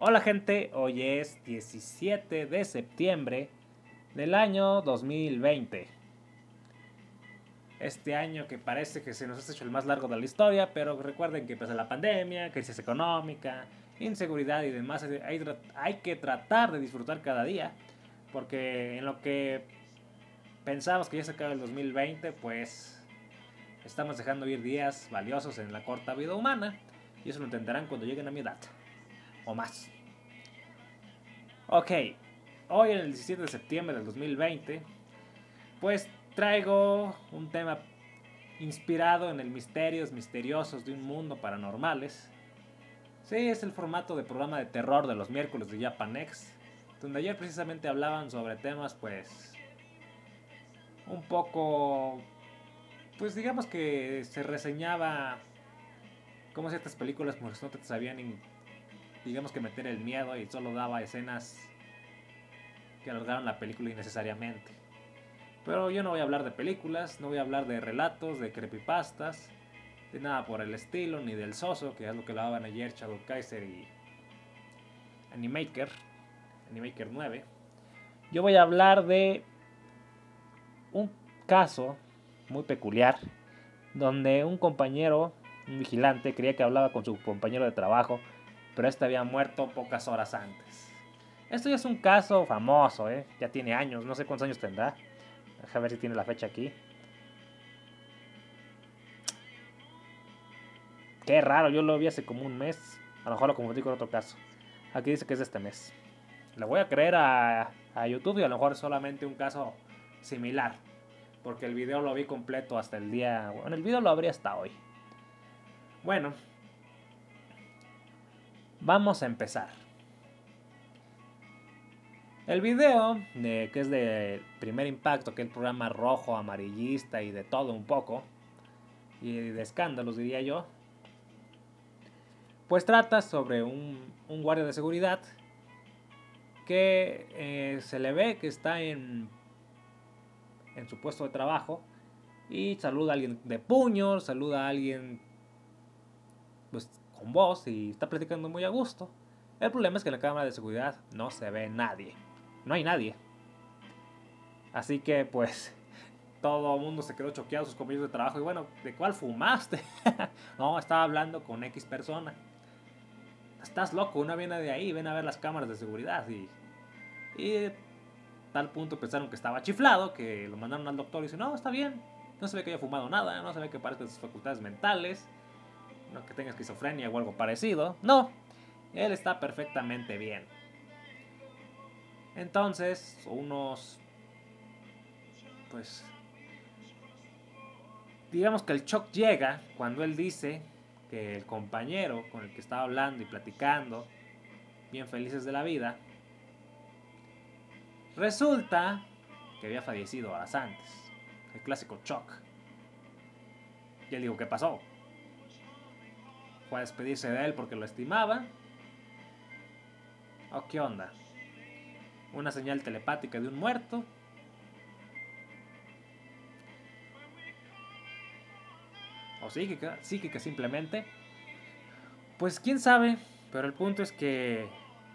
Hola gente, hoy es 17 de septiembre del año 2020. Este año que parece que se nos ha hecho el más largo de la historia, pero recuerden que pasa la pandemia, crisis económica, inseguridad y demás, hay, hay que tratar de disfrutar cada día, porque en lo que pensamos que ya se acaba el 2020, pues estamos dejando ir días valiosos en la corta vida humana, y eso lo entenderán cuando lleguen a mi edad o más. Ok, hoy en el 17 de septiembre del 2020, pues traigo un tema inspirado en el misterios misteriosos de un mundo paranormales. Sí, es el formato de programa de terror de los miércoles de Japanex, donde ayer precisamente hablaban sobre temas pues un poco pues digamos que se reseñaba como ciertas películas pues no te sabían digamos que meter el miedo y solo daba escenas que alargaron la película innecesariamente. Pero yo no voy a hablar de películas, no voy a hablar de relatos, de creepypastas, de nada por el estilo, ni del soso, que es lo que hablaban ayer Shadow Kaiser y Animaker, Animaker 9. Yo voy a hablar de un caso muy peculiar donde un compañero, un vigilante, creía que hablaba con su compañero de trabajo pero este había muerto pocas horas antes. Esto ya es un caso famoso, ¿eh? ya tiene años, no sé cuántos años tendrá. Deja ver si tiene la fecha aquí. Qué raro, yo lo vi hace como un mes. A lo mejor lo confundí con otro caso. Aquí dice que es de este mes. Le voy a creer a, a YouTube y a lo mejor es solamente un caso similar. Porque el video lo vi completo hasta el día. Bueno, el video lo abrí hasta hoy. Bueno, Vamos a empezar. El video, de, que es de primer impacto, que es el programa rojo, amarillista y de todo un poco, y de escándalos diría yo, pues trata sobre un, guardia de seguridad que eh, se le ve que está en, en su puesto de trabajo y saluda a alguien de puño, saluda a alguien pues con voz y está platicando muy a gusto. El problema es que en la cámara de seguridad no se ve nadie. No hay nadie. Así que pues todo el mundo se quedó choqueado, sus compañeros de trabajo. Y bueno, ¿de cuál fumaste? no, estaba hablando con X persona. Estás loco, una viene de ahí, ven a ver las cámaras de seguridad. Y, y tal punto pensaron que estaba chiflado, que lo mandaron al doctor y dice, no, está bien. No se ve que haya fumado nada, no se ve que parezca sus facultades mentales no que tenga esquizofrenia o algo parecido. No, él está perfectamente bien. Entonces, unos... Pues... Digamos que el shock llega cuando él dice que el compañero con el que estaba hablando y platicando, bien felices de la vida, resulta que había fallecido horas antes. El clásico shock. Y él dijo, ¿qué pasó? Fue a despedirse de él porque lo estimaba. ¿O qué onda? Una señal telepática de un muerto. O psíquica, psíquica simplemente. Pues quién sabe, pero el punto es que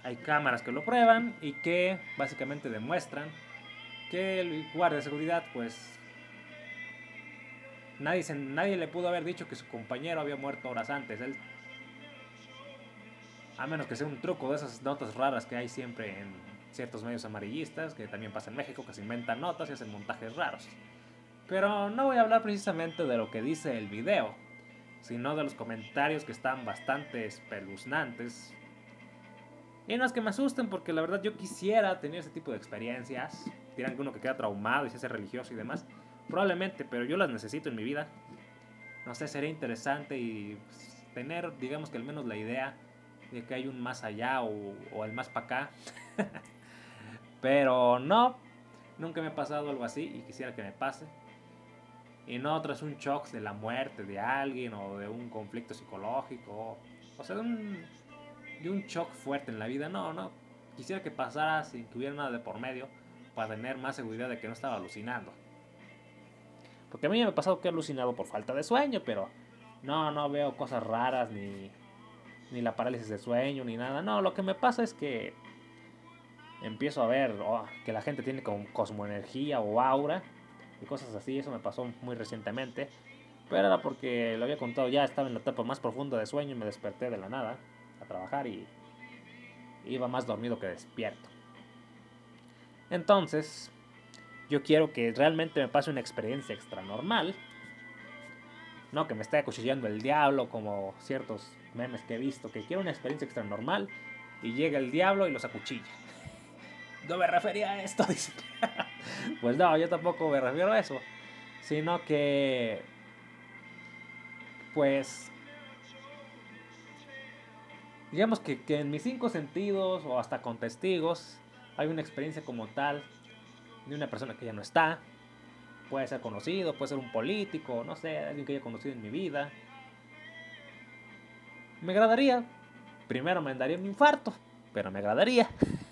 hay cámaras que lo prueban y que básicamente demuestran que el guardia de seguridad pues Nadie, nadie le pudo haber dicho que su compañero había muerto horas antes. Él, a menos que sea un truco de esas notas raras que hay siempre en ciertos medios amarillistas, que también pasa en México, que se inventan notas y hacen montajes raros. Pero no voy a hablar precisamente de lo que dice el video, sino de los comentarios que están bastante espeluznantes. Y no es que me asusten, porque la verdad yo quisiera tener ese tipo de experiencias. Dirán que uno que queda traumado y se hace religioso y demás. Probablemente, pero yo las necesito en mi vida. No sé, sería interesante y pues, tener, digamos que al menos la idea de que hay un más allá o, el más para acá. pero no, nunca me ha pasado algo así y quisiera que me pase. Y no tras un shock de la muerte de alguien o de un conflicto psicológico. O sea, de un, de un shock fuerte en la vida. No, no. Quisiera que pasara sin que hubiera nada de por medio para tener más seguridad de que no estaba alucinando. Porque a mí me ha pasado que he alucinado por falta de sueño, pero no, no veo cosas raras ni, ni la parálisis de sueño, ni nada. No, lo que me pasa es que empiezo a ver oh, que la gente tiene como cosmoenergía o aura y cosas así. Eso me pasó muy recientemente. Pero era porque lo había contado ya, estaba en la etapa más profunda de sueño y me desperté de la nada a trabajar y iba más dormido que despierto. Entonces, yo quiero que realmente me pase una experiencia extra normal. No que me esté acuchillando el diablo como ciertos memes que he visto. Que quiero una experiencia extra normal y llega el diablo y los acuchilla. No me refería a esto, dice. pues no, yo tampoco me refiero a eso. Sino que... Pues... Digamos que, que en mis cinco sentidos o hasta con testigos hay una experiencia como tal de una persona que ya no está. Puede ser conocido, puede ser un político, no sé, alguien que haya conocido en mi vida. Me agradaría. Primero me daría un infarto, pero me agradaría.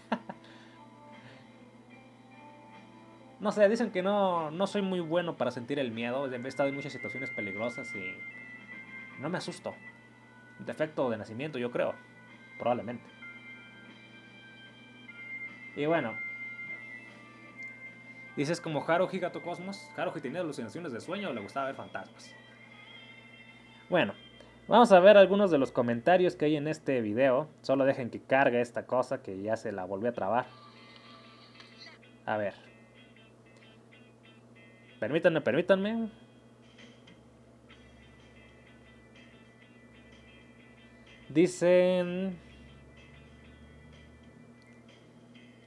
no sé, dicen que no, no soy muy bueno para sentir el miedo. He estado en muchas situaciones peligrosas y no me asusto. Defecto de nacimiento, yo creo. Probablemente. Y bueno, Dices como Haruhi Gato Cosmos. Haruhi tenía alucinaciones de sueño o le gustaba ver fantasmas. Bueno, vamos a ver algunos de los comentarios que hay en este video. Solo dejen que cargue esta cosa que ya se la volvió a trabar. A ver. Permítanme, permítanme. Dicen...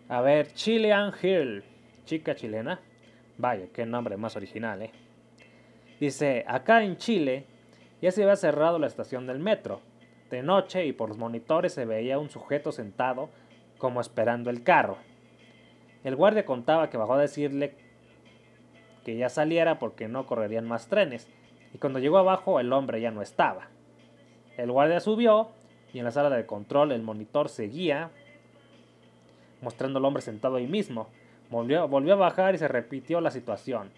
A ver, Chilean Hill chica chilena. Vaya, qué nombre más original, ¿eh? Dice, acá en Chile ya se había cerrado la estación del metro. De noche y por los monitores se veía un sujeto sentado como esperando el carro. El guardia contaba que bajó a decirle que ya saliera porque no correrían más trenes. Y cuando llegó abajo el hombre ya no estaba. El guardia subió y en la sala de control el monitor seguía mostrando al hombre sentado ahí mismo. Volvió, a bajar y se repitió la situación.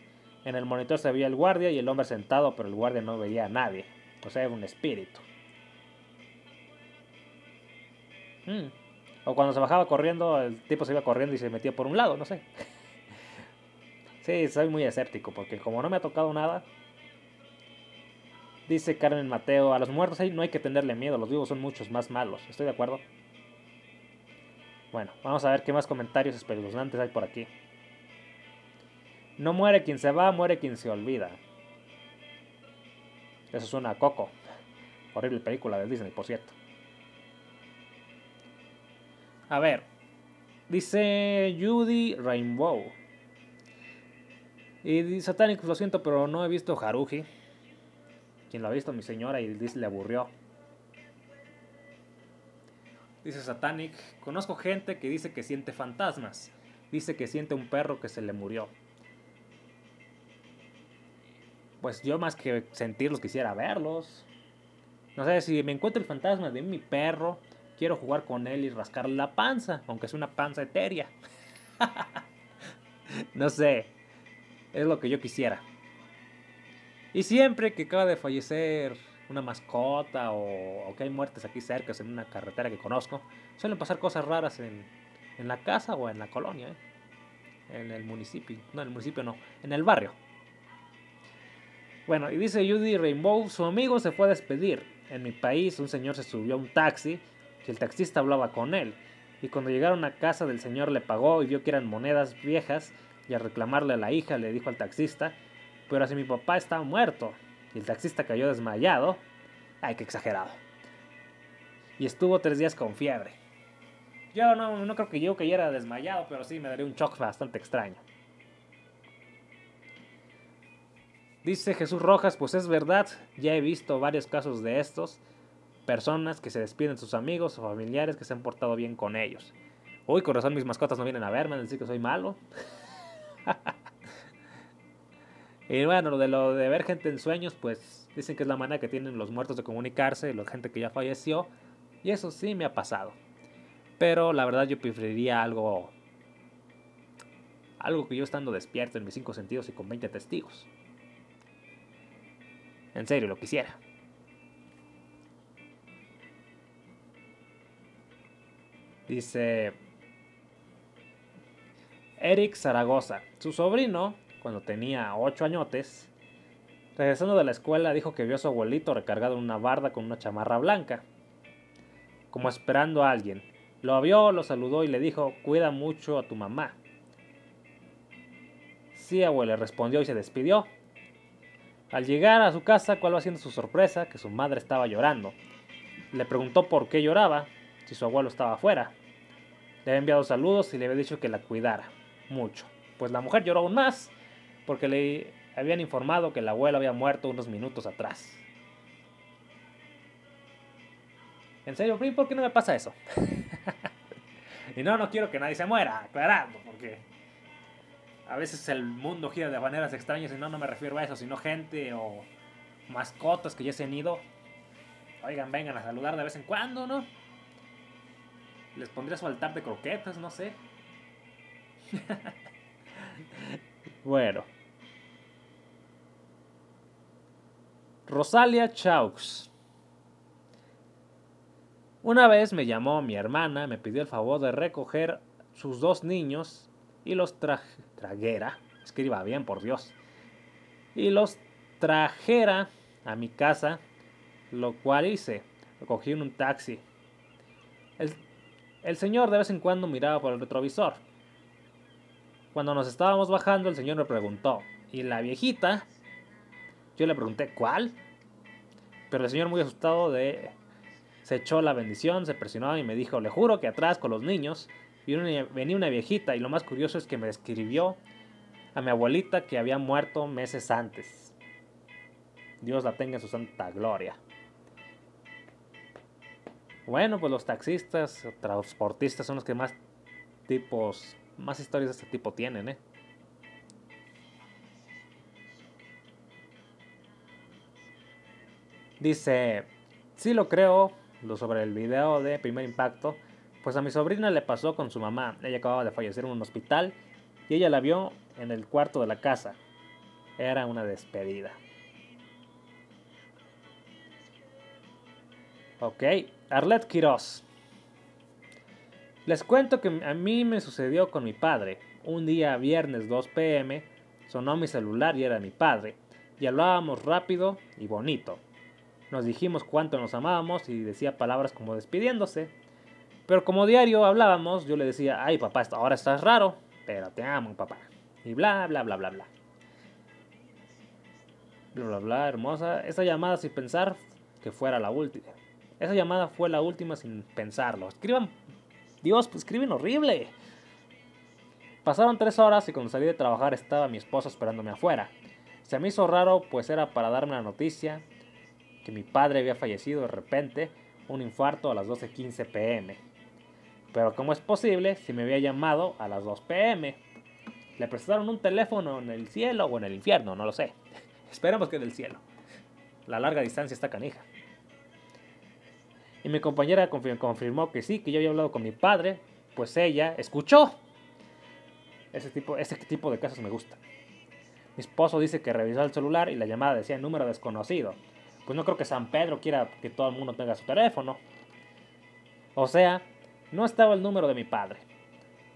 En el monitor se veía el guardia y el hombre sentado, pero el guardia no veía a nadie. O sea, era un espíritu. Hmm. O cuando se bajaba corriendo, el tipo se iba corriendo y se metía por un lado, no sé. sí, soy muy escéptico, porque como no me ha tocado nada, dice Carmen Mateo, a los muertos no hay que tenerle miedo, los vivos son muchos más malos. Estoy de acuerdo. Bueno, vamos a ver qué más comentarios espeluznantes hay por aquí. No muere quien se va, muere quien se olvida. Eso suena a Coco. Horrible película de Disney, por cierto. A ver. Dice Judy Rainbow. Y dice Satanic, lo siento, pero no he visto Haruji. Quien lo ha visto, mi señora, y le aburrió. Dice Satanic, conozco gente que dice que siente fantasmas. Dice que siente un perro que se le murió. Pues yo más que sentirlos quisiera verlos. No sé, si me encuentro el fantasma de mi perro, quiero jugar con él y rascarle la panza, aunque es una panza etérea. no sé, es lo que yo quisiera. Y siempre que acaba de fallecer una mascota o, que hay muertes aquí cerca, en una carretera que conozco, suelen pasar cosas raras en, en la casa o en la colonia, ¿eh? en el municipio, no, en el municipio no, en el barrio. Bueno, y dice Judy Rainbow, su amigo se fue a despedir. En mi país un señor se subió a un taxi y el taxista hablaba con él. Y cuando llegaron a casa del señor le pagó y vio que eran monedas viejas y al reclamarle a la hija le dijo al taxista, pero así mi papá está muerto y el taxista cayó desmayado. Ay, qué exagerado. Y estuvo tres días con fiebre. Yo no, creo que yo cayera desmayado, pero sí me daría un shock bastante extraño. Dice Jesús Rojas, pues es verdad, ya he visto varios casos de estos, personas que se despiden de sus amigos o familiares que se han portado bien con ellos. Uy, con razón mis mascotas no vienen a verme, decir que soy malo. Y bueno, lo de lo de ver gente en sueños, pues dicen que es la manera que tienen los muertos de comunicarse, la gente que ya falleció. Y eso sí me ha pasado. Pero la verdad yo preferiría algo algo que yo estando despierto en mis cinco sentidos y con 20 testigos. En serio, lo quisiera. Dice Eric Zaragoza. Su sobrino, cuando tenía 8 añotes, regresando de la escuela, dijo que vio a su abuelito recargado en una barda con una chamarra blanca, como esperando a alguien. Lo vio, lo saludó y le dijo, cuida mucho a tu mamá. Sí, abuelo, respondió y se despidió. Al llegar a su casa, ¿cuál va siendo su sorpresa? Que su madre estaba llorando. Le preguntó por qué lloraba, si su abuelo estaba afuera. Le había enviado saludos y le había dicho que la cuidara mucho. Pues la mujer lloró aún más porque le habían informado que el abuelo había muerto unos minutos atrás. En serio, ¿por qué no me pasa eso? y no, no quiero que nadie se muera, aclarando, porque a veces el mundo gira de maneras extrañas y no, no me refiero a eso, sino gente o mascotas que ya se han ido. Oigan, vengan a saludar de vez en cuando, ¿no? Les pondría su altar de croquetas, no sé. bueno. Rosalia Chaux. Una vez me llamó mi hermana, me pidió el favor de recoger sus dos niños y los traje trajera, escriba bien por Dios, y los trajera a mi casa, lo cual hice, lo cogí en un taxi. El señor de vez en cuando miraba por el retrovisor. Cuando nos estábamos bajando, el señor me preguntó, ¿y la viejita? Yo le pregunté, ¿cuál? Pero el señor muy asustado de... Se echó la bendición, se presionó y me dijo, le juro que atrás con los niños venía una viejita y lo más curioso es que me describió a mi abuelita que había muerto meses antes. Dios la tenga en su santa gloria. Bueno, pues los taxistas, transportistas son los que más tipos, más historias de este tipo tienen, ¿eh? Dice, sí lo creo, lo sobre el video de primer impacto, pues a mi sobrina le pasó con su mamá. Ella acababa de fallecer en un hospital y ella la vio en el cuarto de la casa. Era una despedida. Ok, Arlette Quiroz. Les cuento que a mí me sucedió con mi padre. Un día, viernes 2 pm, sonó mi celular y era mi padre. Y hablábamos rápido y bonito. Nos dijimos cuánto nos amábamos y decía palabras como despidiéndose. Pero como diario hablábamos, yo le decía, ay papá, ahora estás raro, pero te amo, papá. Y bla, bla, bla, bla, bla. Bla, bla, bla, hermosa. Esa llamada sin pensar que fuera la última. Esa llamada fue la última sin pensarlo. Escriban, Dios, pues escriben horrible. Pasaron tres horas y cuando salí de trabajar estaba mi esposa esperándome afuera. Se me hizo raro, pues era para darme la noticia que mi padre había fallecido de repente, un infarto a las 12.15 pm. Pero ¿cómo es posible si me había llamado a las 2 pm? Le prestaron un teléfono en el cielo o en el infierno, no lo sé. Esperemos que en el cielo. La larga distancia está canija. Y mi compañera confirmó que sí, que yo había hablado con mi padre, pues ella escuchó. Ese tipo, ese tipo de casos me gusta. Mi esposo dice que revisó el celular y la llamada decía número desconocido. Pues no creo que San Pedro quiera que todo el mundo tenga su teléfono. O sea, no estaba el número de mi padre.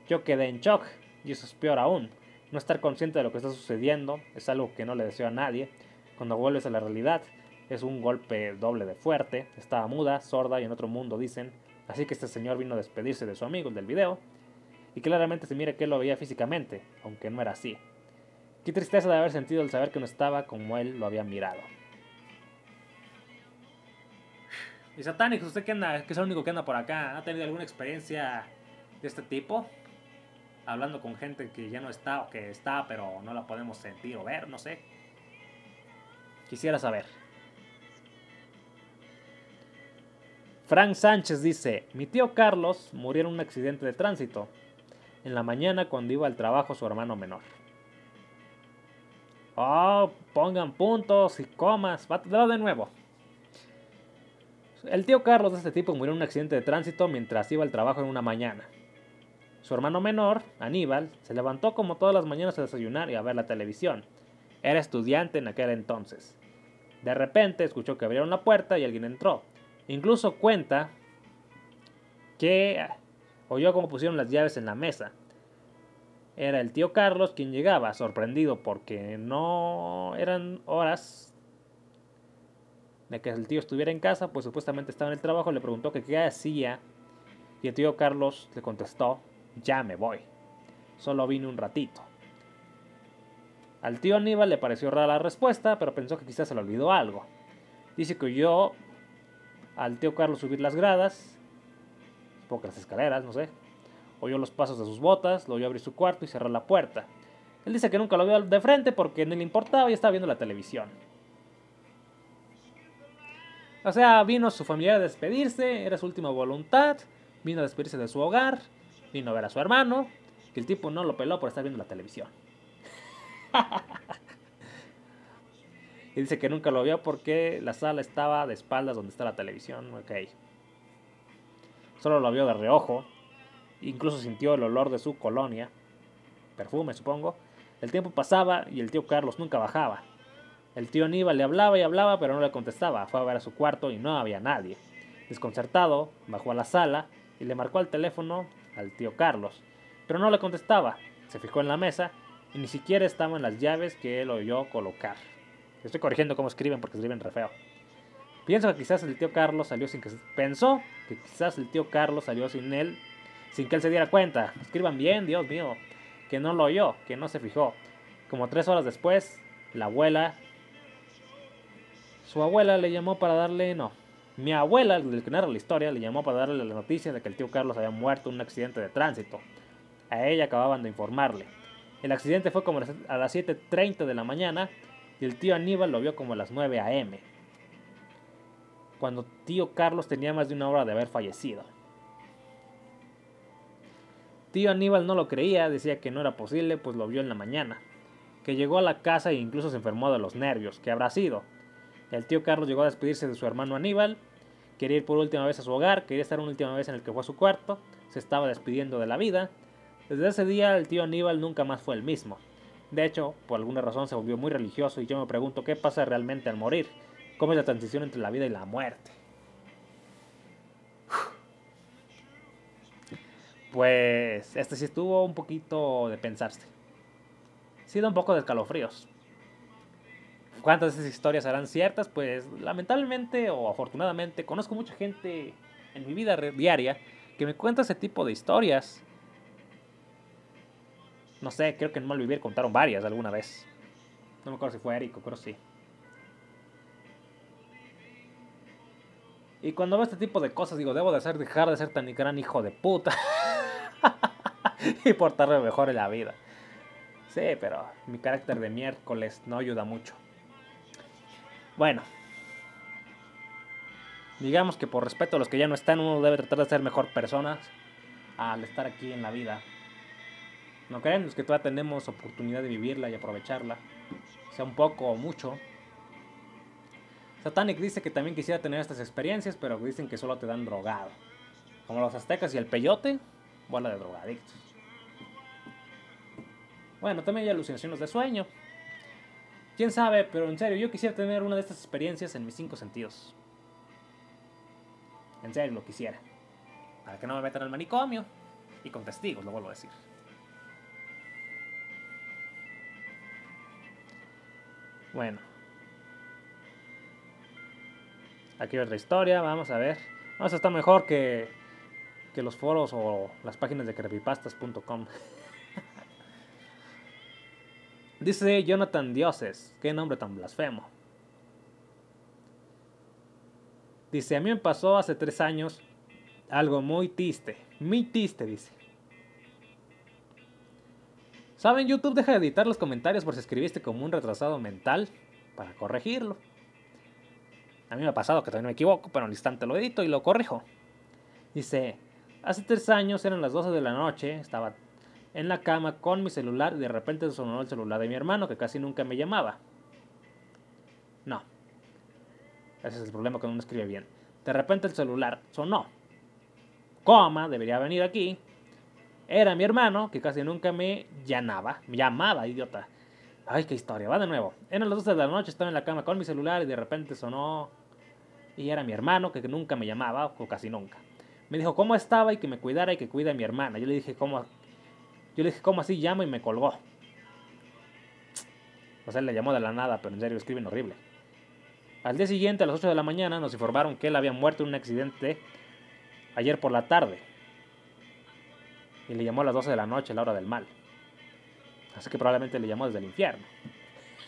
Yo quedé en shock, y eso es peor aún. No estar consciente de lo que está sucediendo es algo que no le deseo a nadie. Cuando vuelves a la realidad, es un golpe doble de fuerte. Estaba muda, sorda y en otro mundo, dicen. Así que este señor vino a despedirse de su amigo, el del video. Y claramente se mira que él lo veía físicamente, aunque no era así. Qué tristeza de haber sentido el saber que no estaba como él lo había mirado. Y Satánicos, ¿usted qué anda? Que es el único que anda por acá. ¿Ha tenido alguna experiencia de este tipo? Hablando con gente que ya no está o que está, pero no la podemos sentir o ver, no sé. Quisiera saber. Frank Sánchez dice, mi tío Carlos murió en un accidente de tránsito. En la mañana cuando iba al trabajo su hermano menor. Oh, pongan puntos y comas. Va de nuevo. El tío Carlos de este tipo murió en un accidente de tránsito mientras iba al trabajo en una mañana. Su hermano menor, Aníbal, se levantó como todas las mañanas a desayunar y a ver la televisión. Era estudiante en aquel entonces. De repente escuchó que abrieron la puerta y alguien entró. Incluso cuenta que oyó cómo pusieron las llaves en la mesa. Era el tío Carlos quien llegaba, sorprendido porque no eran horas de que el tío estuviera en casa, pues supuestamente estaba en el trabajo, le preguntó que qué hacía y el tío Carlos le contestó, ya me voy, solo vine un ratito. Al tío Aníbal le pareció rara la respuesta, pero pensó que quizás se le olvidó algo. Dice que oyó al tío Carlos subir las gradas, pocas escaleras, no sé. Oyó los pasos de sus botas, lo oyó abrir su cuarto y cerrar la puerta. Él dice que nunca lo vio de frente porque no le importaba y estaba viendo la televisión. O sea, vino su familiar a despedirse, era su última voluntad, vino a despedirse de su hogar, vino a ver a su hermano, que el tipo no lo peló por estar viendo la televisión. y dice que nunca lo vio porque la sala estaba de espaldas donde está la televisión. Ok. Solo lo vio de reojo. Incluso sintió el olor de su colonia. Perfume, supongo. El tiempo pasaba y el tío Carlos nunca bajaba. El tío Aníbal le hablaba y hablaba, pero no le contestaba. Fue a ver a su cuarto y no había nadie. Desconcertado, bajó a la sala y le marcó al teléfono al tío Carlos, pero no le contestaba. Se fijó en la mesa y ni siquiera estaban las llaves que él oyó colocar. Estoy corrigiendo cómo escriben porque escriben re feo. Pienso que quizás el tío Carlos salió sin que pensó que quizás el tío Carlos salió sin él, sin que él se diera cuenta. Escriban bien, Dios mío, que no lo oyó, que no se fijó. Como tres horas después, la abuela su abuela le llamó para darle, no, mi abuela, el que narra la historia, le llamó para darle la noticia de que el tío Carlos había muerto en un accidente de tránsito. A ella acababan de informarle. El accidente fue como a las 7.30 de la mañana y el tío Aníbal lo vio como a las 9 a.m. Cuando tío Carlos tenía más de una hora de haber fallecido. Tío Aníbal no lo creía, decía que no era posible, pues lo vio en la mañana. Que llegó a la casa e incluso se enfermó de los nervios, que habrá sido. El tío Carlos llegó a despedirse de su hermano Aníbal, quería ir por última vez a su hogar, quería estar una última vez en el que fue a su cuarto, se estaba despidiendo de la vida. Desde ese día el tío Aníbal nunca más fue el mismo. De hecho, por alguna razón se volvió muy religioso y yo me pregunto qué pasa realmente al morir, cómo es la transición entre la vida y la muerte. Pues este sí estuvo un poquito de pensarse. Sí da un poco de escalofríos. ¿Cuántas de esas historias serán ciertas? Pues lamentablemente o afortunadamente conozco mucha gente en mi vida diaria que me cuenta ese tipo de historias. No sé, creo que en Malvivir contaron varias alguna vez. No me acuerdo si fue Eric, pero sí. Y cuando veo este tipo de cosas digo, debo de ser, dejar de ser tan gran hijo de puta. y portarme mejor en la vida. Sí, pero mi carácter de miércoles no ayuda mucho. Bueno. Digamos que por respeto a los que ya no están, uno debe tratar de ser mejor personas al estar aquí en la vida. No creen los que todavía tenemos oportunidad de vivirla y aprovecharla, sea un poco o mucho. Satanic dice que también quisiera tener estas experiencias, pero dicen que solo te dan drogado. Como los aztecas y el peyote, bola de drogadictos. Bueno, también hay alucinaciones de sueño, Quién sabe, pero en serio, yo quisiera tener una de estas experiencias en mis cinco sentidos. En serio, lo quisiera. Para que no me metan al manicomio. Y con testigos, lo vuelvo a decir. Bueno. Aquí otra historia, vamos a ver. Vamos a estar mejor que, que los foros o las páginas de creepypastas.com. Dice Jonathan Dioses, qué nombre tan blasfemo. Dice, a mí me pasó hace tres años algo muy triste, muy triste, dice. ¿Saben? YouTube deja de editar los comentarios por si escribiste como un retrasado mental para corregirlo. A mí me ha pasado que también me equivoco, pero al instante lo edito y lo corrijo. Dice, hace tres años eran las 12 de la noche, estaba en la cama con mi celular y de repente sonó el celular de mi hermano que casi nunca me llamaba. No. Ese es el problema cuando uno escribe bien. De repente el celular sonó. Coma, debería venir aquí. Era mi hermano que casi nunca me llamaba. Me llamaba, idiota. Ay, qué historia. Va de nuevo. Eran las 12 de la noche, estaba en la cama con mi celular y de repente sonó. Y era mi hermano que nunca me llamaba, o casi nunca. Me dijo cómo estaba y que me cuidara y que cuide a mi hermana. Yo le dije cómo, yo le dije cómo así llamo y me colgó. O sea, le llamó de la nada, pero en serio escriben horrible. Al día siguiente, a las 8 de la mañana, nos informaron que él había muerto en un accidente ayer por la tarde. Y le llamó a las 12 de la noche, la hora del mal. Así que probablemente le llamó desde el infierno.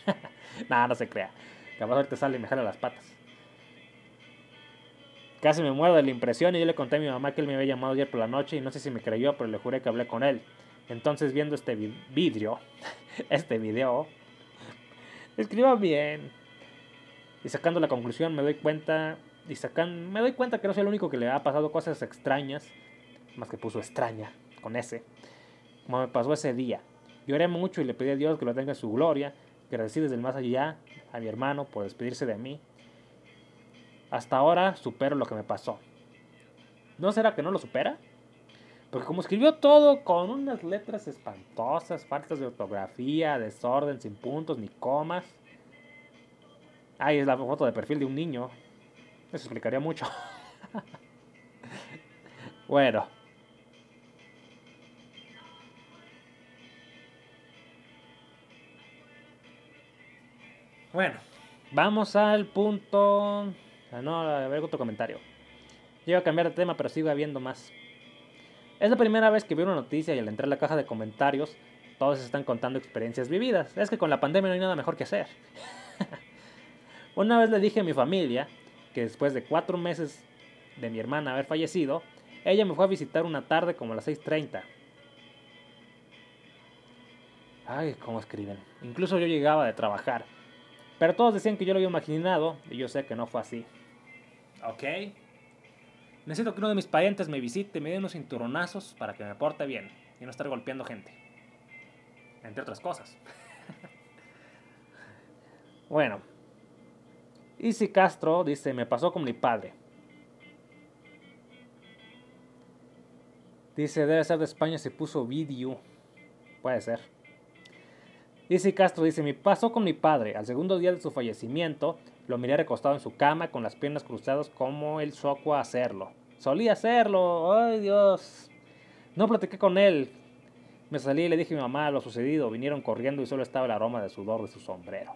Nada, no se crea. Capaz ahorita sale y me jala las patas. Casi me muero de la impresión y yo le conté a mi mamá que él me había llamado ayer por la noche y no sé si me creyó, pero le juré que hablé con él. Entonces viendo este vidrio, este video, escriba bien. Y sacando la conclusión me doy cuenta, y sacan, me doy cuenta que no soy el único que le ha pasado cosas extrañas, más que puso extraña, con ese, como me pasó ese día. Lloré mucho y le pedí a Dios que lo tenga en su gloria, recibe desde el más allá a mi hermano por despedirse de mí. Hasta ahora supero lo que me pasó. ¿No será que no lo supera? Porque como escribió todo con unas letras espantosas, faltas de ortografía, desorden, sin puntos ni comas. Ahí es la foto de perfil de un niño. Eso explicaría mucho. bueno. Bueno, vamos al punto. Ah, no, a ver otro comentario. Yo a cambiar de tema, pero sigo habiendo más. Es la primera vez que veo una noticia y al entrar a la caja de comentarios, todos están contando experiencias vividas. Es que con la pandemia no hay nada mejor que hacer. una vez le dije a mi familia que después de cuatro meses de mi hermana haber fallecido, ella me fue a visitar una tarde como a las 6.30. Ay, cómo escriben. Incluso yo llegaba de trabajar pero todos decían que yo lo había imaginado y yo sé que no fue así. Ok. Necesito que uno de mis parientes me visite, me dé unos cinturonazos para que me porte bien y no estar golpeando gente. Entre otras cosas. bueno. Easy Castro dice, me pasó con mi padre. Dice, debe ser de España, se puso vídeo. Puede ser. Dice Castro dice, mi pasó con mi padre. Al segundo día de su fallecimiento, lo miré recostado en su cama con las piernas cruzadas como el soco a hacerlo. Solía hacerlo, ay Dios. No platiqué con él. Me salí y le dije a mi mamá lo sucedido. Vinieron corriendo y solo estaba el aroma de sudor de su sombrero.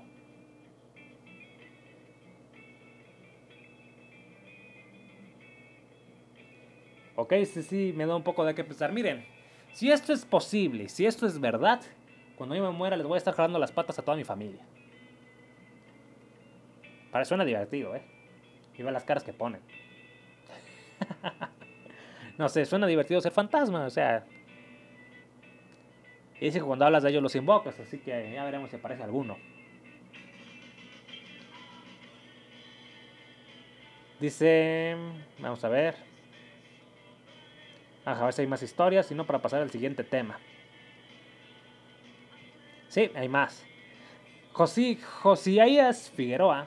Ok, sí, sí, me da un poco de qué pensar. Miren, si esto es posible, si esto es verdad, cuando yo me muera les voy a estar jalando las patas a toda mi familia. Para suena divertido, ¿eh? Y ve las caras que ponen. no sé, suena divertido ser fantasma, o sea. Y dice que cuando hablas de ellos los invocas, así que ya veremos si aparece alguno. Dice, vamos a ver. Ajá, a ver si hay más historias, sino para pasar al siguiente tema. Sí, hay más. José, Josías Figueroa.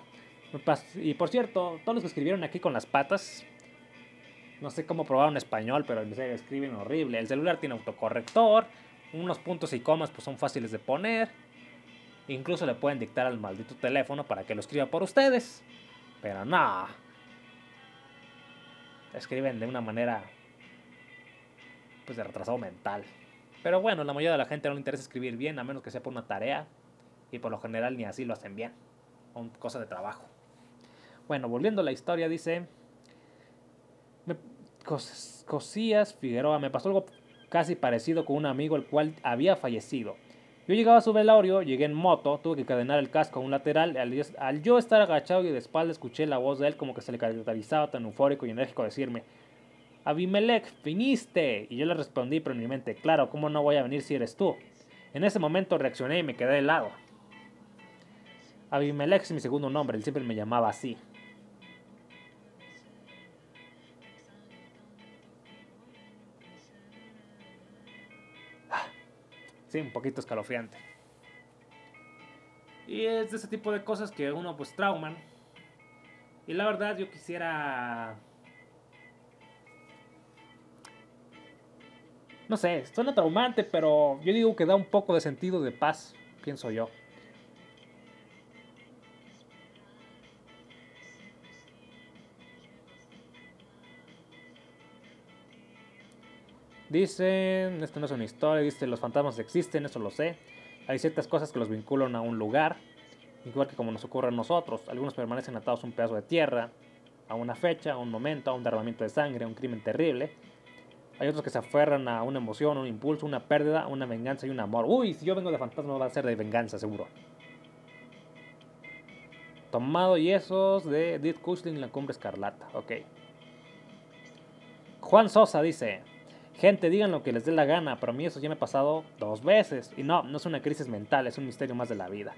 Y por cierto, todos los que escribieron aquí con las patas, no sé cómo probaron español, pero en serio escriben horrible. El celular tiene autocorrector, unos puntos y comas pues son fáciles de poner. Incluso le pueden dictar al maldito teléfono para que lo escriba por ustedes. Pero no. Escriben de una manera pues de retrasado mental. Pero bueno, la mayoría de la gente no le interesa escribir bien, a menos que sea por una tarea. Y por lo general ni así lo hacen bien. Son cosa de trabajo. Bueno, volviendo a la historia, dice... Cosías Figueroa, me pasó algo casi parecido con un amigo el cual había fallecido. Yo llegaba a su velorio, llegué en moto, tuve que cadenar el casco a un lateral. Al, al, yo estar agachado y de espalda escuché la voz de él como que se le caracterizaba tan eufórico y enérgico decirme, Abimelech, viniste. Y yo le respondí, pero en mi mente, claro, ¿cómo no voy a venir si eres tú? En ese momento reaccioné y me quedé helado. Abimelech es mi segundo nombre, él siempre me llamaba así. Sí, un poquito escalofriante. Y es de ese tipo de cosas que uno pues trauman. Y la verdad yo quisiera no sé, suena traumante, pero yo digo que da un poco de sentido de paz, pienso yo. Dicen, esto no es una historia, dice, los fantasmas existen, eso lo sé. Hay ciertas cosas que los vinculan a un lugar, igual que como nos ocurre a nosotros. Algunos permanecen atados a un pedazo de tierra, a una fecha, a un momento, a un derramamiento de sangre, a un crimen terrible. Hay otros que se aferran a una emoción, un impulso, una pérdida, una venganza y un amor. Uy, si yo vengo de fantasma va a ser de venganza, seguro. Tomado yesos de Edith Cushling en la cumbre escarlata. Ok. Juan Sosa dice: Gente, digan lo que les dé la gana, pero a mí eso ya me ha pasado dos veces. Y no, no es una crisis mental, es un misterio más de la vida.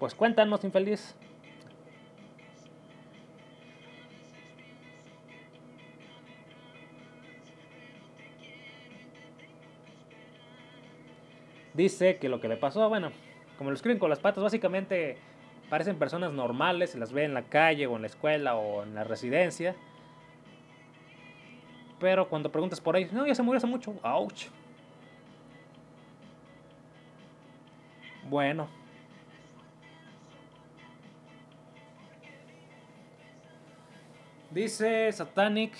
Pues cuéntanos, infeliz. Dice que lo que le pasó, bueno, como lo escriben con las patas, básicamente parecen personas normales, se las ve en la calle o en la escuela o en la residencia. Pero cuando preguntas por ahí, no, ya se murió hace mucho. Ouch. Bueno. Dice Satanic.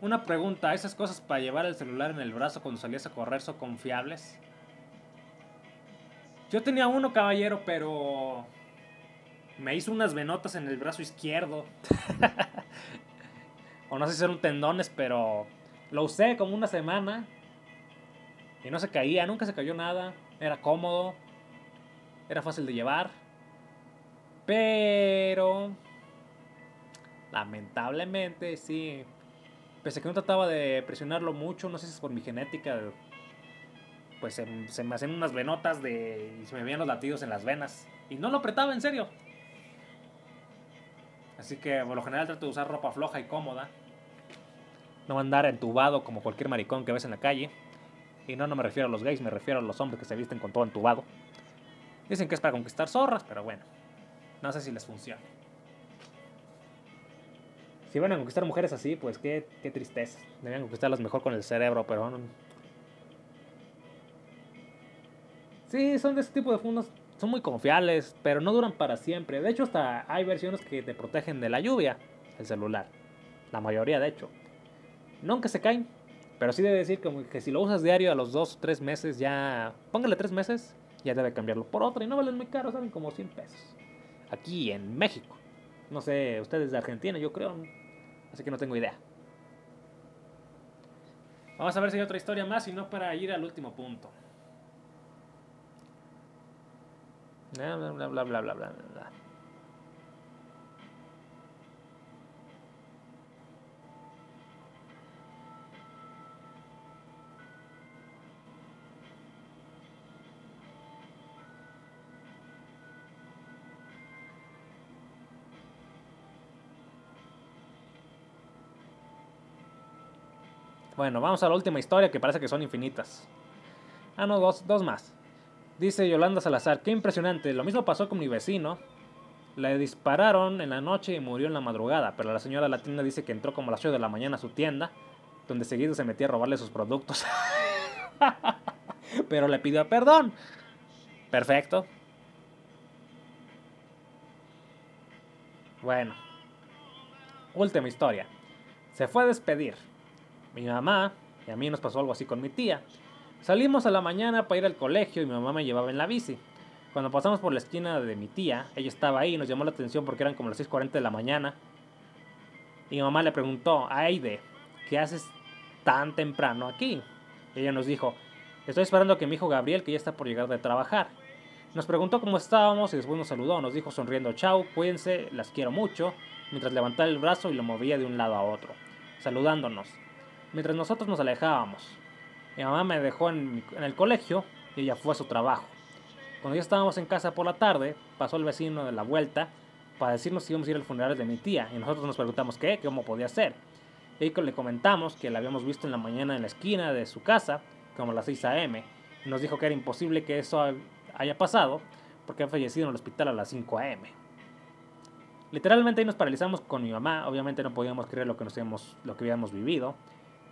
Una pregunta, ¿esas cosas para llevar el celular en el brazo cuando salías a correr son confiables? Yo tenía uno, caballero, pero me hizo unas venotas en el brazo izquierdo. o no sé si eran tendones, pero lo usé como una semana y no se caía, nunca se cayó nada. Era cómodo, era fácil de llevar, pero lamentablemente sí. Pese a que no trataba de presionarlo mucho, no sé si es por mi genética, pues se, me hacían unas venotas de, y se me veían los latidos en las venas. Y no lo apretaba en serio. Así que por lo general trato de usar ropa floja y cómoda. No andar entubado como cualquier maricón que ves en la calle. Y no, no me refiero a los gays, me refiero a los hombres que se visten con todo entubado. Dicen que es para conquistar zorras, pero bueno. No sé si les funciona. Si van a conquistar mujeres así, pues qué, qué tristeza. Deberían conquistarlas mejor con el cerebro, pero Sí, son de ese tipo de fundas. Son muy confiables, pero no duran para siempre. De hecho, hasta hay versiones que te protegen de la lluvia, el celular. La mayoría, de hecho. Nunca se caen, pero sí debe decir como que si lo usas diario a los 2 o 3 meses, ya. Póngale 3 meses, ya debe cambiarlo por otro. Y no valen muy caro, salen como 100 pesos. Aquí en México. No sé, ustedes de Argentina, yo creo. Así que no tengo idea. Vamos a ver si hay otra historia más, y no para ir al último punto. Bla, bla, bla, bla, bla, bla, bla, Bueno, vamos a la última historia que parece que son infinitas. Ah, no, dos, dos más. Dice Yolanda Salazar, qué impresionante. Lo mismo pasó con mi vecino. Le dispararon en la noche y murió en la madrugada, pero la señora de la tienda dice que entró como a las 8 de la mañana a su tienda, donde seguido se metía a robarle sus productos. pero le pidió perdón. Perfecto. Bueno. Última historia. Se fue a despedir. Mi mamá, y a mí nos pasó algo así con mi tía. Salimos a la mañana para ir al colegio y mi mamá me llevaba en la bici. Cuando pasamos por la esquina de mi tía, ella estaba ahí y nos llamó la atención porque eran como las 6.40 de la mañana. Y mi mamá le preguntó, Aide, ¿qué haces tan temprano aquí? Ella nos dijo, estoy esperando que mi hijo Gabriel, que ya está por llegar de trabajar. Nos preguntó cómo estábamos y después nos saludó, nos dijo sonriendo, chao, cuídense, las quiero mucho, mientras levantaba el brazo y lo movía de un lado a otro, saludándonos, mientras nosotros nos alejábamos. Mi mamá me dejó en, el colegio y ella fue a su trabajo. Cuando ya estábamos en casa por la tarde, pasó el vecino de la vuelta para decirnos si íbamos a ir al funeral de mi tía. Y nosotros nos preguntamos qué, cómo podía ser. Y le comentamos que la habíamos visto en la mañana en la esquina de su casa, como a las 6 a.m. Y nos dijo que era imposible que eso haya pasado porque ha fallecido en el hospital a las 5 a.m. Literalmente ahí nos paralizamos con mi mamá. Obviamente no podíamos creer lo que, nos habíamos, lo que habíamos vivido.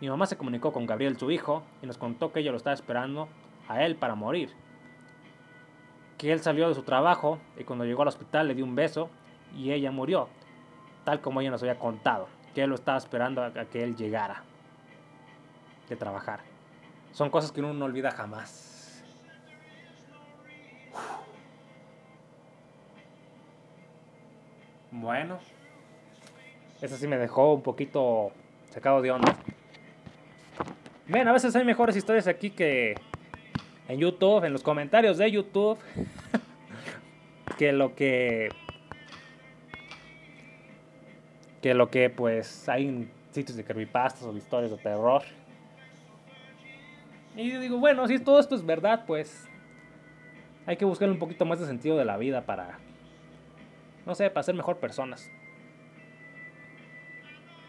Mi mamá se comunicó con Gabriel, su hijo, y nos contó que ella lo estaba esperando a él para morir. Que él salió de su trabajo y cuando llegó al hospital le dio un beso y ella murió, tal como ella nos había contado. que él lo estaba esperando a, que él llegara de trabajar. Son cosas que uno no olvida jamás. Bueno, eso sí me dejó un poquito sacado de onda. Ven, a veces hay mejores historias aquí que en YouTube, en los comentarios de YouTube, que lo que que lo que pues hay en sitios de creepypastas o de historias de terror. Y yo digo, bueno, si todo esto es verdad, pues hay que buscar un poquito más de sentido de la vida para, no sé, para ser mejor personas.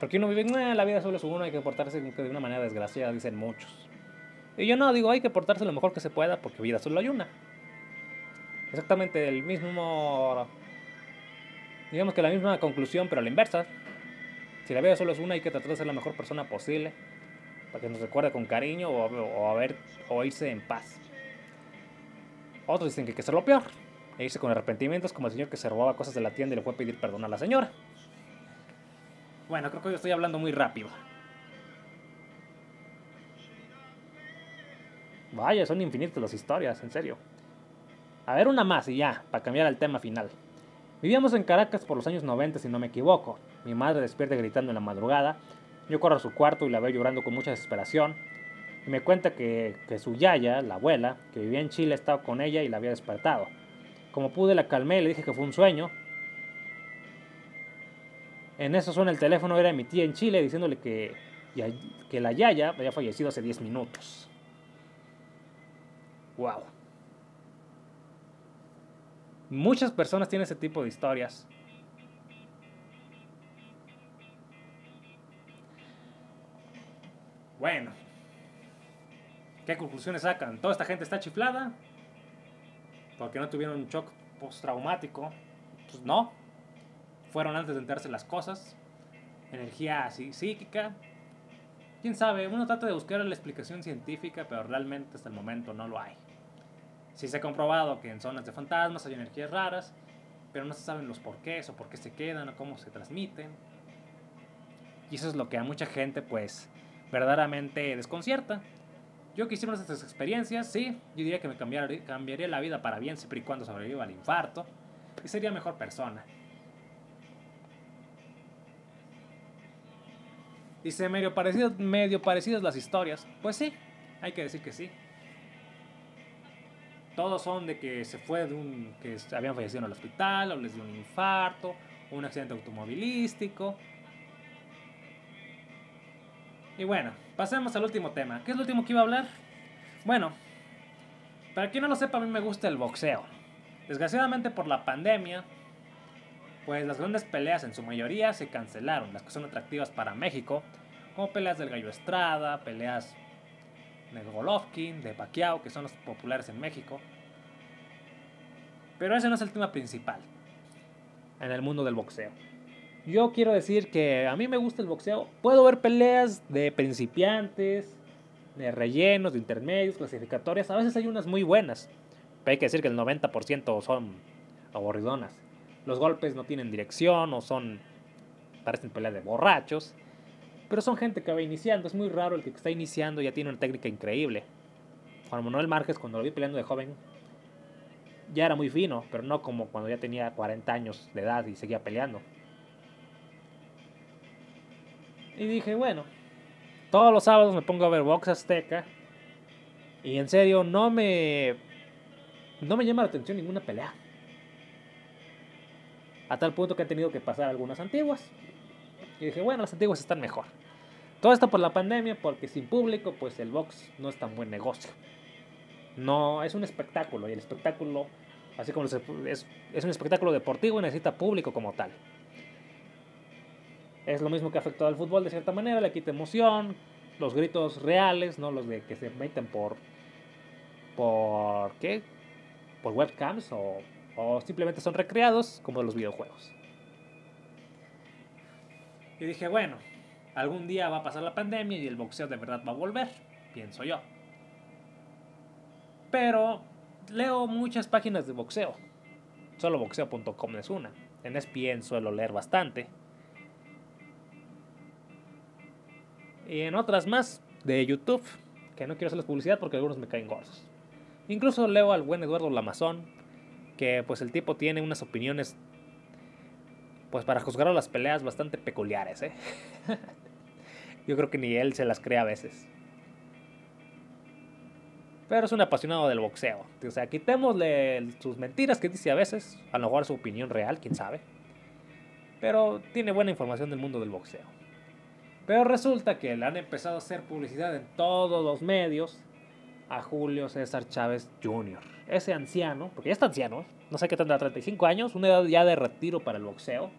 Porque uno vive, la vida solo es uno, hay que portarse de una manera desgraciada, dicen muchos. Y yo no, digo, hay que portarse lo mejor que se pueda porque vida solo hay una. Exactamente el mismo, digamos que la misma conclusión, pero a la inversa. Si la vida solo es una, hay que tratar de ser la mejor persona posible para que nos recuerde con cariño o, a ver, o irse en paz. Otros dicen que hay que ser lo peor, e irse con arrepentimientos como el señor que se robaba cosas de la tienda y le fue a pedir perdón a la señora. Bueno, creo que yo estoy hablando muy rápido. Vaya, son infinitas las historias, en serio. A ver, una más y ya, para cambiar el tema final. Vivíamos en Caracas por los años 90, si no me equivoco. Mi madre despierta gritando en la madrugada. Yo corro a su cuarto y la veo llorando con mucha desesperación. Y me cuenta que, que su yaya, la abuela, que vivía en Chile, estaba con ella y la había despertado. Como pude, la calmé y le dije que fue un sueño. En eso suena el teléfono, era mi tía en Chile diciéndole que, que la yaya había fallecido hace 10 minutos. Wow. Muchas personas tienen ese tipo de historias. Bueno, ¿qué conclusiones sacan? ¿Toda esta gente está chiflada? ¿Porque no tuvieron un shock postraumático? Pues no. Fueron antes de enterarse las cosas. Energía psíquica. Quién sabe, uno trata de buscar la explicación científica, pero realmente hasta el momento no lo hay. Sí se ha comprobado que en zonas de fantasmas hay energías raras, pero no se saben los porqués o por qué se quedan o cómo se transmiten. Y eso es lo que a mucha gente pues verdaderamente desconcierta. Yo quisiera estas experiencias, sí, yo diría que me cambiaría, cambiaría la vida para bien siempre y cuando sobreviva al infarto y sería mejor persona. Dice, medio, parecido, medio parecidas las historias. Pues sí, hay que decir que sí todos son de que se fue de un. que habían fallecido en el hospital, o les dio un infarto, un accidente automovilístico. Y bueno, pasemos al último tema. ¿Qué es lo último que iba a hablar? Bueno, para quien no lo sepa, a mí me gusta el boxeo. Desgraciadamente por la pandemia, pues las grandes peleas en su mayoría se cancelaron, las que son atractivas para México, como peleas del Gallo Estrada, peleas de Golovkin, de Pacquiao, que son los populares en México. Pero ese no es el tema principal en el mundo del boxeo. Yo quiero decir que a mí me gusta el boxeo. Puedo ver peleas de principiantes, de rellenos, de intermedios, clasificatorias. A veces hay unas muy buenas. Pero hay que decir que el 90% son aburridonas. Los golpes no tienen dirección o son. parecen peleas de borrachos. Pero son gente que va iniciando. Es muy raro el que está iniciando ya tiene una técnica increíble. Juan Manuel Márquez, cuando lo vi peleando de joven, ya era muy fino, pero no como cuando ya tenía 40 años de edad y seguía peleando. Y dije, bueno, todos los sábados me pongo a ver box azteca. Y en serio, no me. No me llama la atención ninguna pelea. A tal punto que he tenido que pasar algunas antiguas. Y dije, bueno, las antiguas están mejor. Todo esto por la pandemia, porque sin público, pues el box no es tan buen negocio. No, es un espectáculo y el espectáculo, así como es, es un espectáculo deportivo y necesita público como tal. Es lo mismo que afectó al fútbol de cierta manera, le quita emoción, los gritos reales, no los de que se meten por por qué? Por webcams o, o simplemente son recreados como los videojuegos. Y dije, bueno, algún día va a pasar la pandemia y el boxeo de verdad va a volver, pienso yo. Pero leo muchas páginas de boxeo. Solo boxeo.com es una. En ESPN suelo leer bastante. Y en otras más de YouTube, que no quiero hacerles publicidad porque algunos me caen gordos. Incluso leo al buen Eduardo Lamazón, que pues el tipo tiene unas opiniones, pues para juzgar a las peleas bastante peculiares, ¿eh? Yo creo que ni él se las cree a veces. Pero es un apasionado del boxeo. O sea, quitémosle sus mentiras que dice a veces. A lo mejor su opinión real, quién sabe. Pero tiene buena información del mundo del boxeo. Pero resulta que le han empezado a hacer publicidad en todos los medios a Julio César Chávez Jr. Ese anciano, porque ya está anciano, no sé qué tendrá, 35 años, una edad ya de retiro para el boxeo.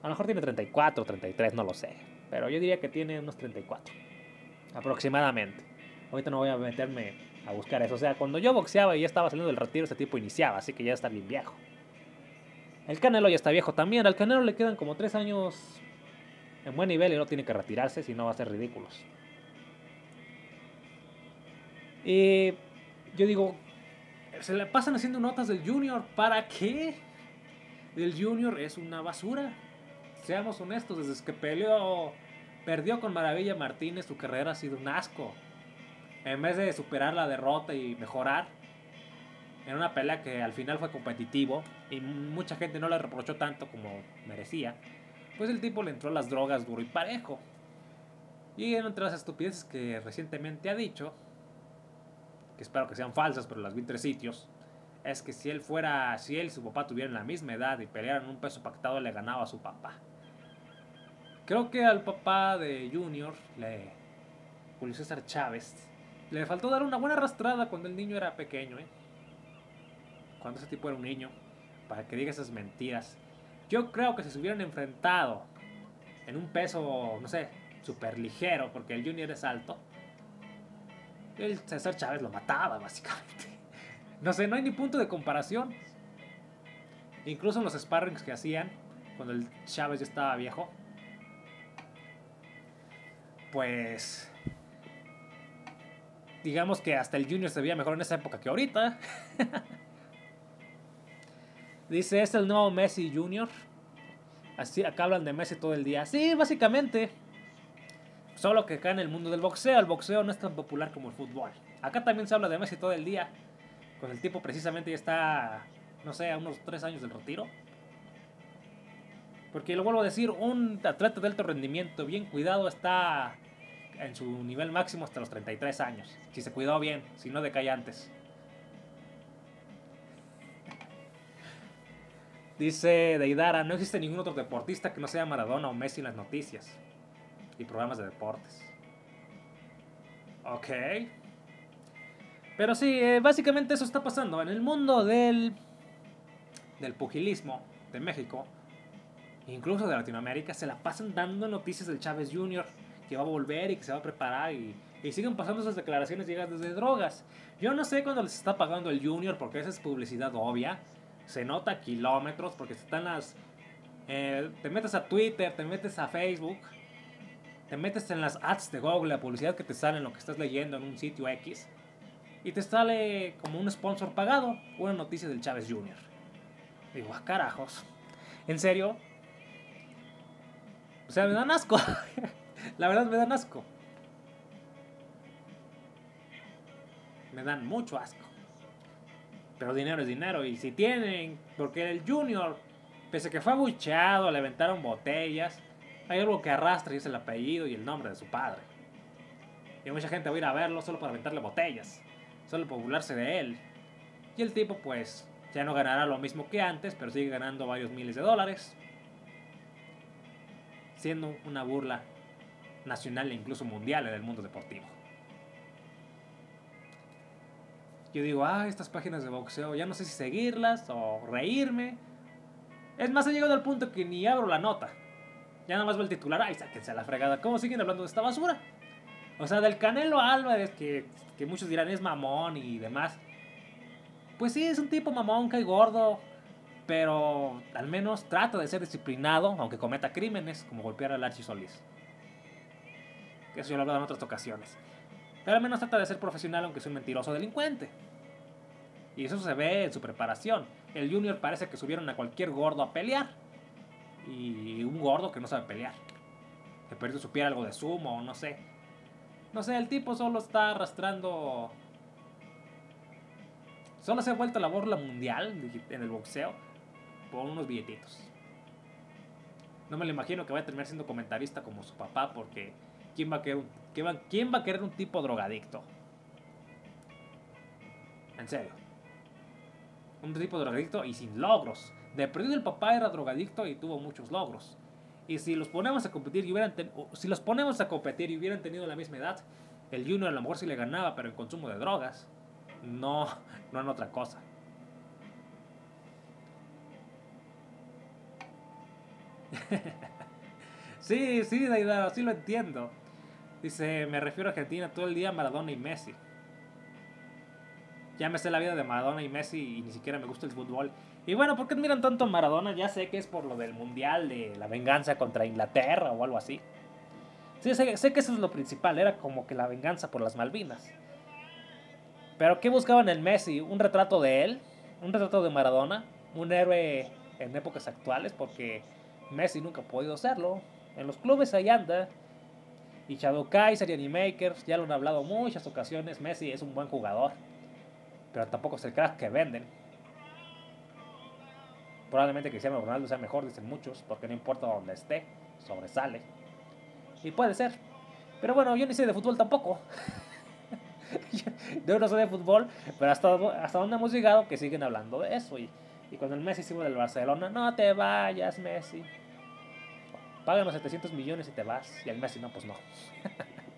A lo mejor tiene 34, 33, no lo sé. Pero yo diría que tiene unos 34. Aproximadamente. Ahorita no voy a meterme a buscar eso. O sea, cuando yo boxeaba y ya estaba saliendo del retiro, ese tipo iniciaba, así que ya está bien viejo. El Canelo ya está viejo también. Al Canelo le quedan como 3 años en buen nivel y no tiene que retirarse, si no va a ser ridículos. Y yo digo, se le pasan haciendo notas del Junior. ¿Para qué? El Junior es una basura. Seamos honestos, desde que peleó, perdió con Maravilla Martínez, su carrera ha sido un asco. En vez de superar la derrota y mejorar, en una pelea que al final fue competitivo y mucha gente no le reprochó tanto como merecía, pues el tipo le entró a las drogas duro y parejo. Y entre las estupideces que recientemente ha dicho, espero que sean falsas, pero las vi en tres sitios, es que si él fuera, si él y su papá tuvieran la misma edad y pelearan un peso pactado, le ganaba a su papá. Creo que al papá de Junior, le, Julio César Chávez, le faltó dar una buena arrastrada cuando el niño era pequeño, ¿eh? Cuando ese tipo era un niño, para que diga esas mentiras. Yo creo que si se hubieran enfrentado en un peso, no sé, súper ligero, porque el Junior es alto, el César Chávez lo mataba, básicamente. No sé, no hay ni punto de comparación. Incluso en los sparrings que hacían, cuando el Chávez ya estaba viejo, pues digamos que hasta el Junior se veía mejor en esa época que ahorita. Dice, es el nuevo Messi Junior. Así, acá hablan de Messi todo el día. Sí, básicamente. Solo que acá en el mundo del boxeo, el boxeo no es tan popular como el fútbol. Acá también se habla de Messi todo el día. Con el tipo precisamente ya está, no sé, a unos 3 años del retiro. Porque lo vuelvo a decir, un atleta de alto rendimiento bien cuidado está en su nivel máximo hasta los 33 años. Si se cuidó bien, si no decae antes. Dice Deidara, no existe ningún otro deportista que no sea Maradona o Messi en las noticias y programas de deportes. Ok. Pero sí, eh, básicamente eso está pasando. En el mundo del, del pugilismo de México, incluso de Latinoamérica, se la pasan dando noticias del Chávez Jr., que va a volver y que se va a preparar y, siguen pasando esas declaraciones llegadas de drogas. Yo no sé cuándo les está pagando el Junior porque esa es publicidad obvia. Se nota kilómetros porque están las... Eh, te metes a Twitter, te metes a Facebook te metes en las ads de Google, la publicidad que te sale en lo que estás leyendo en un sitio X, y te sale como un sponsor pagado una noticia del Chávez Jr. Digo, ah, carajos. ¿En serio? O sea, me dan asco. la verdad me dan asco. Me dan mucho asco. Pero dinero es dinero. Y si tienen, porque el Junior, pese a que fue abucheado, le aventaron botellas, hay algo que arrastra y es el apellido y el nombre de su padre. Y mucha gente va a ir a verlo solo para aventarle botellas, solo para burlarse de él. Y el tipo pues ya no ganará lo mismo que antes, pero sigue ganando varios miles de dólares. Siendo una burla nacional e incluso mundial en el mundo deportivo. Yo digo, ah, estas páginas de boxeo, ya no sé si seguirlas o reírme. Es más, he llegado al punto que ni abro la nota. Ya nada más va el titular, ay, sáquense a la fregada. ¿Cómo siguen hablando de esta basura? O sea, del Canelo Álvarez, que, que muchos dirán es mamón y demás. Pues sí, es un tipo mamón, cae gordo. Pero al menos trata de ser disciplinado, aunque cometa crímenes, como golpear al Archie Solís. Eso yo lo he hablado en otras ocasiones. Pero al menos trata de ser profesional, aunque sea un mentiroso delincuente. Y eso se ve en su preparación. El Junior parece que subieron a cualquier gordo a pelear y un gordo que no sabe pelear. que perdió su piel algo de sumo o no sé. No sé, el tipo solo está arrastrando... Solo se ha vuelto la borla mundial en el boxeo por unos billetitos. No me lo imagino que vaya a terminar siendo comentarista como su papá porque ¿quién va a querer un, quién va a querer un tipo drogadicto? En serio. Un tipo drogadicto y sin logros. De perdido el papá era drogadicto y tuvo muchos logros. Y si los ponemos a competir y hubieran si los ponemos a competir y hubieran tenido la misma edad, el Junior a lo mejor sí le ganaba, pero en consumo de drogas, no, no en otra cosa. sí, sí, Daidaro, sí lo entiendo. Dice, me refiero a Argentina todo el día Maradona y Messi. Ya me sé la vida de Maradona y Messi y ni siquiera me gusta el fútbol. Y bueno, ¿por qué admiran tanto a Maradona? Ya sé que es por lo del Mundial de la venganza contra Inglaterra o algo así. Sí, sé, sé que eso es lo principal, era como que la venganza por las Malvinas. Pero ¿qué buscaban en Messi? ¿Un retrato de él? ¿Un retrato de Maradona? ¿Un héroe en épocas actuales? Porque Messi nunca ha podido serlo. En los clubes ahí anda. Y Shadow Kaiser y Makers ya lo han hablado muchas ocasiones. Messi es un buen jugador. Pero tampoco el crack que venden. Probablemente Cristiano Ronaldo sea mejor, dicen muchos, porque no importa dónde esté, sobresale. Y puede ser. Pero bueno, yo ni sé de fútbol tampoco. yo no sé de fútbol, pero hasta, hasta donde hemos llegado que siguen hablando de eso. Y, y cuando el Messi sigue del Barcelona, no te vayas, Messi. Páganos 700 millones y te vas. Y el Messi, no, pues no.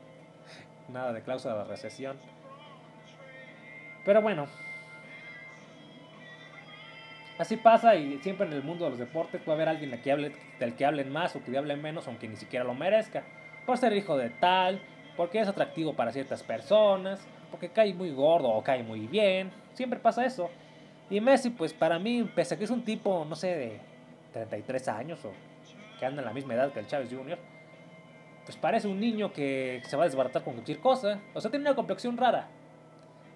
Nada de cláusula de recesión. Pero bueno, Así pasa y siempre en el mundo de los deportes puede haber alguien del que hablen más o que hablen menos, aunque ni siquiera lo merezca. Por ser hijo de tal, porque es atractivo para ciertas personas, porque cae muy gordo o cae muy bien. Siempre pasa eso. Y Messi, pues para mí, pese a que es un tipo, no sé, de 33 años o que anda en la misma edad que el Chávez Jr., pues parece un niño que se va a desbaratar con cualquier cosa. O sea, tiene una complexión rara.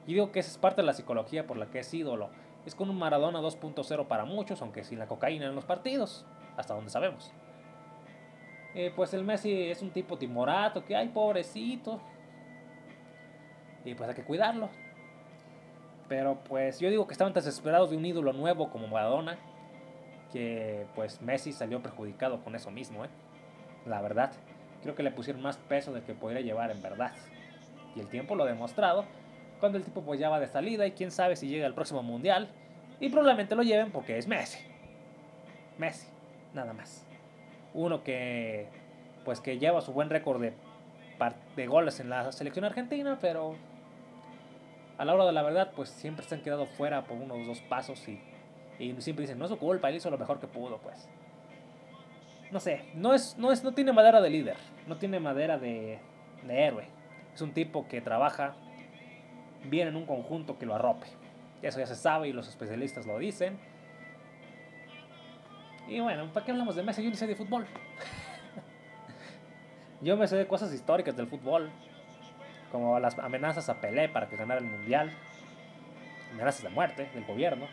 Y digo que esa es parte de la psicología por la que es ídolo es con un Maradona 2.0 para muchos, aunque sin la cocaína en los partidos, hasta donde sabemos. Eh, pues el Messi es un tipo timorato, que hay pobrecito. Y pues hay que cuidarlo. Pero pues yo digo que estaban desesperados de un ídolo nuevo como Maradona, que pues Messi salió perjudicado con eso mismo, ¿eh? La verdad, creo que le pusieron más peso del que podría llevar en verdad. Y el tiempo lo ha demostrado, cuando el tipo pues ya va de salida y quién sabe si llega al próximo mundial. Y probablemente lo lleven porque es Messi. Messi, nada más. Uno que pues que lleva su buen récord de, de goles en la selección argentina, pero a la hora de la verdad pues siempre se han quedado fuera por unos dos pasos y, y siempre dicen, no es su culpa, él hizo lo mejor que pudo, pues. No sé, no, es, no, es, no tiene madera de líder, no tiene madera de, de héroe. Es un tipo que trabaja bien en un conjunto que lo arrope. Eso ya se sabe y los especialistas lo dicen. Y bueno, ¿para qué hablamos de Messi? Yo ni sé de fútbol. Yo me sé de cosas históricas del fútbol. Como las amenazas a Pelé para que ganara el mundial. Amenazas de muerte del gobierno.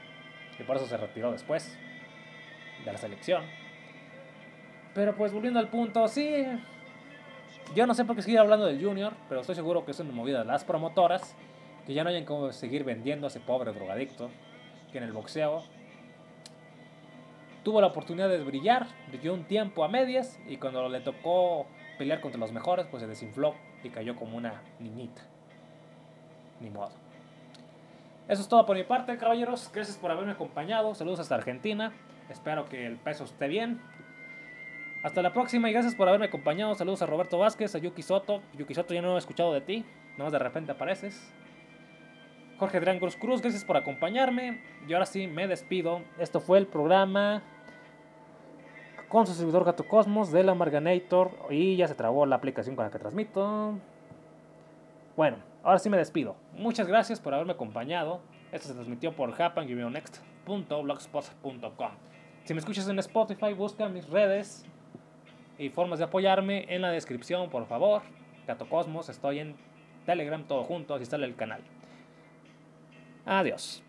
Y por eso se retiró después de la selección. Pero pues volviendo al punto, sí. Yo no sé por qué seguir hablando del Junior, pero estoy seguro que es una movida de las promotoras que ya no hayan cómo seguir vendiendo a ese pobre drogadicto, que en el boxeo tuvo la oportunidad de brillar, brilló un tiempo a medias y cuando le tocó pelear contra los mejores, pues se desinfló y cayó como una niñita. Ni modo. Eso es todo por mi parte, caballeros. Gracias por haberme acompañado. Saludos hasta Argentina. Espero que el peso esté bien. Hasta la próxima y gracias por haberme acompañado. Saludos a Roberto Vázquez, a Yuki Soto. Yuki Soto ya no he escuchado de ti. Nada más de repente apareces. Jorge Adrián Cruz Cruz, gracias por acompañarme. Y ahora sí, me despido. Esto fue el programa con su servidor Gato Cosmos de la Marganator. Y ya se trabó la aplicación con la que transmito. Bueno, ahora sí me despido. Muchas gracias por haberme acompañado. Esto se transmitió por happengiveyounext.blogspot.com. Si me escuchas en Spotify, busca mis redes y formas de apoyarme en la descripción, por favor. Gato Cosmos, estoy en Telegram todo junto, así sale el canal. Adiós.